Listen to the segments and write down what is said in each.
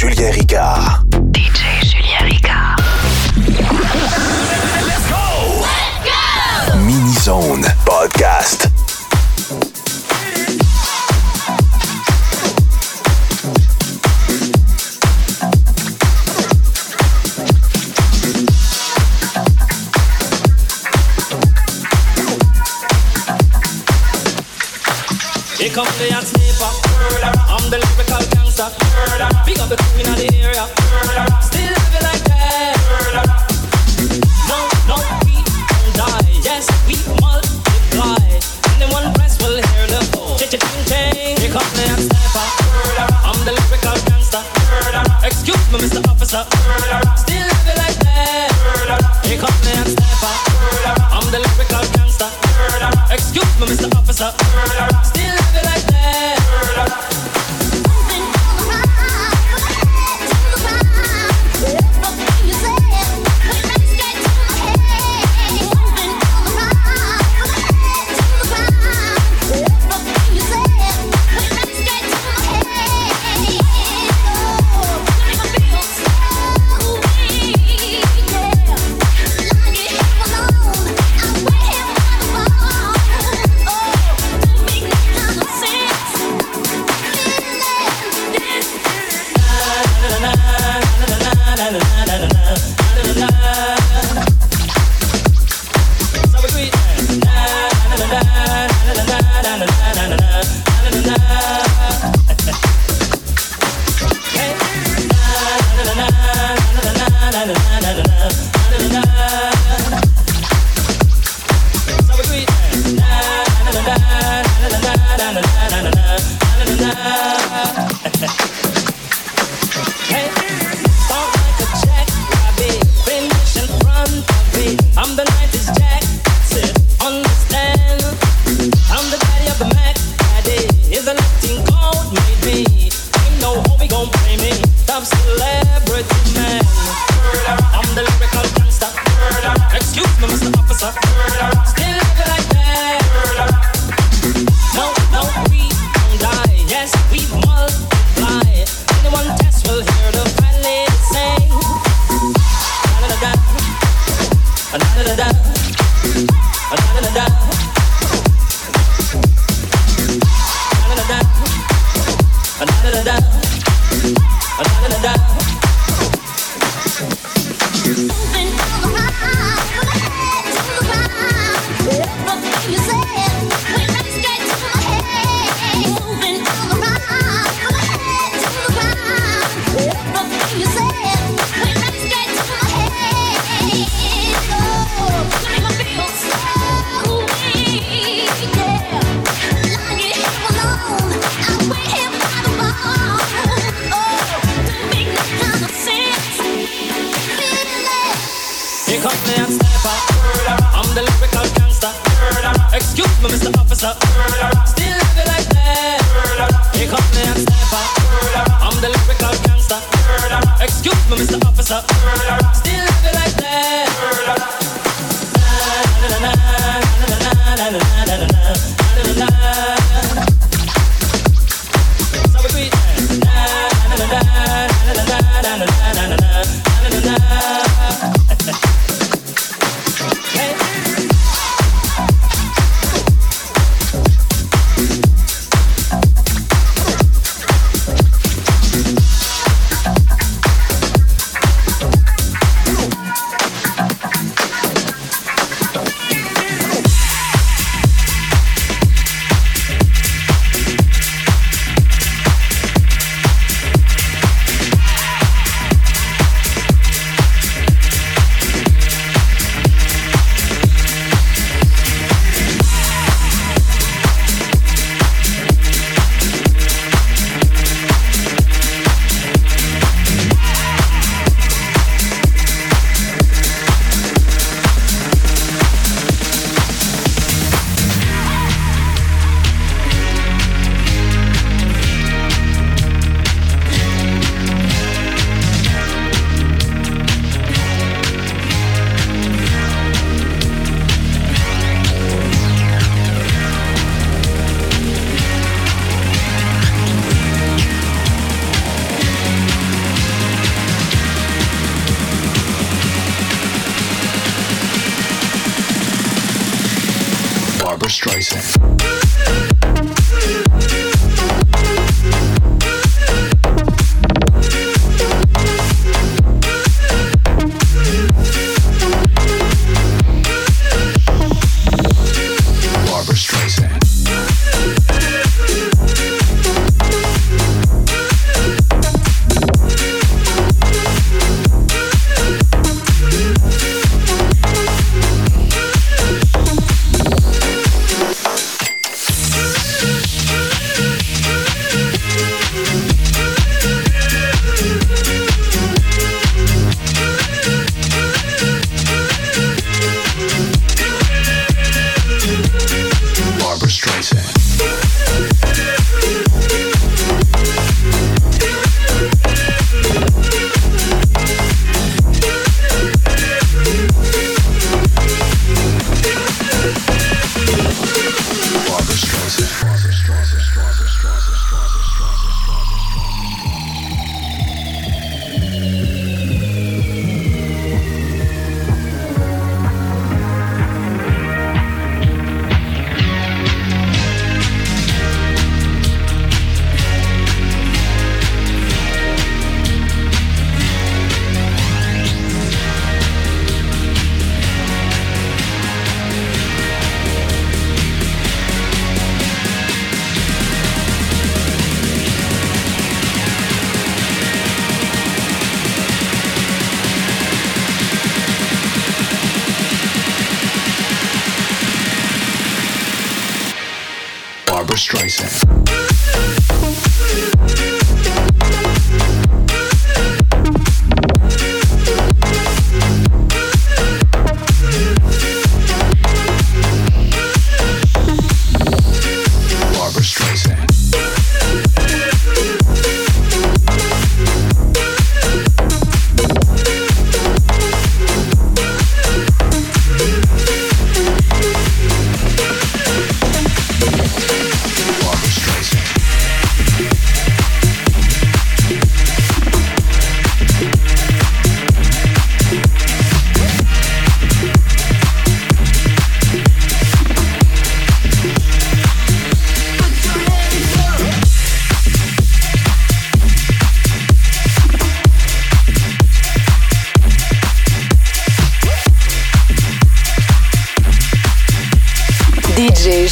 Julien Ricard. DJ Julien Ricard. Let's go! Let's go! Mini Zone Podcast. Excuse me, Mr. Officer.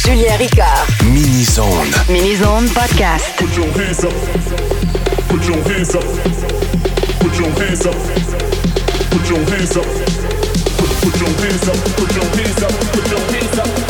Julien Ricard. Mini Zone. Mini Zone Podcast. Put your hands up. Put your hands up. Put your hands up. Put your hands up. Put, put your hands up. Put your hands up. Put your hands up.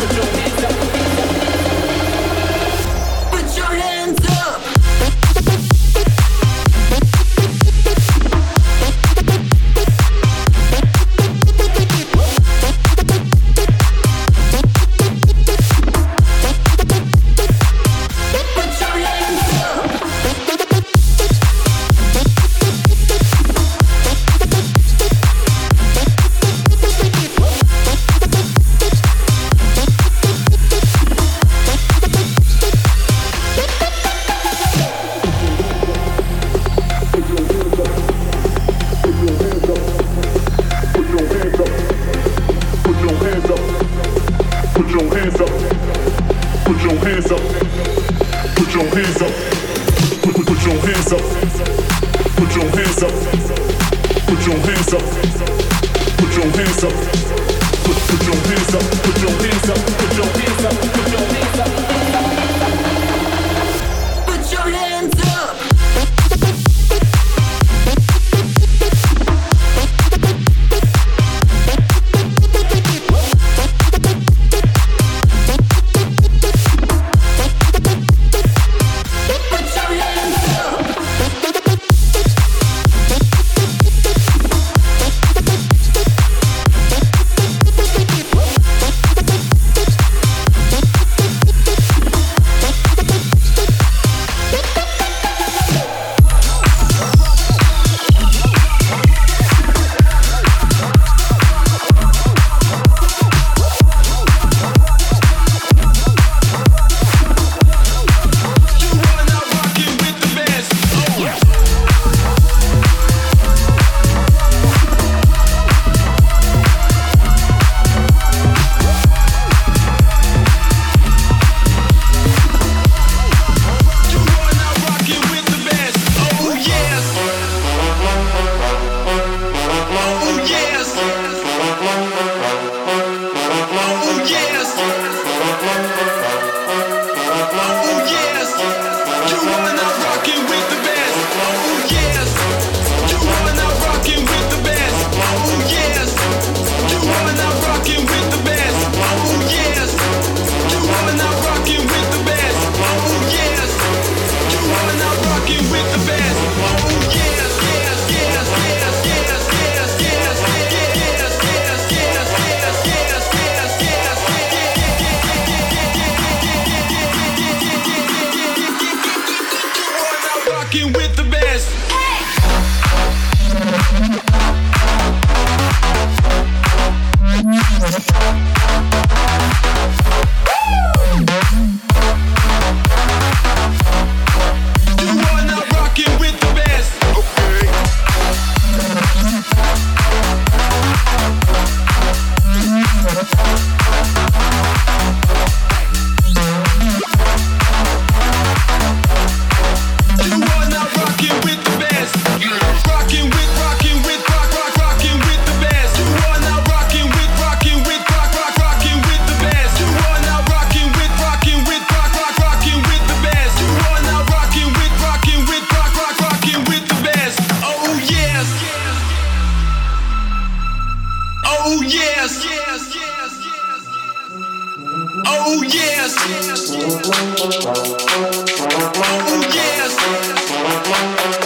Oh yes, yes, yes, yes. Oh yes, yes. Oh yes. yes. Oh, yes.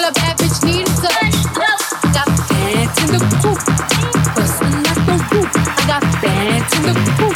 A bad bitch Got bands in the coop, bustin' out the roof. I got bands in the coop.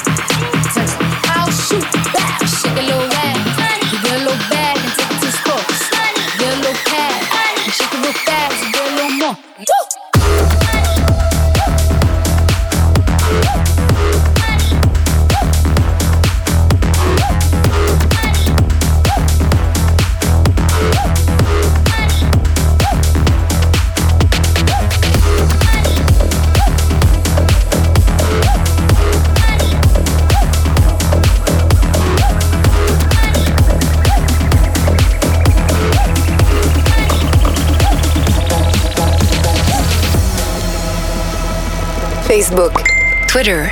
Twitter,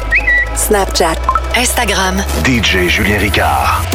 Snapchat, Instagram. DJ Julien Ricard.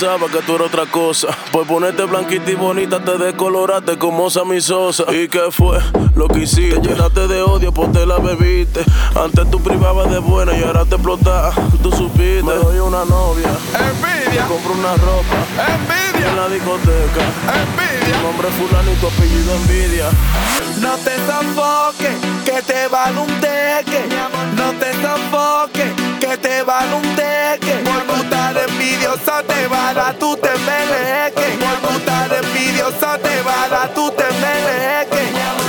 Pensaba que tú eras otra cosa. Por ponerte blanquita y bonita te decoloraste como mi Sosa. ¿Y qué fue lo que hiciste? Te llenaste de odio, pues te la bebiste. Antes tú privabas de buena y ahora te explotas. Tú supiste. Me doy una novia. Envidia. Compro una ropa. Envidia. En la discoteca. Envidia. Nombre fulano y tu apellido envidia. No te sofoques, que te van un teque. No te sofoques, que te van un teque. Por tu estar envidiosa te van a tu te meleque. Por tu estar envidiosa te van a tu te meleque.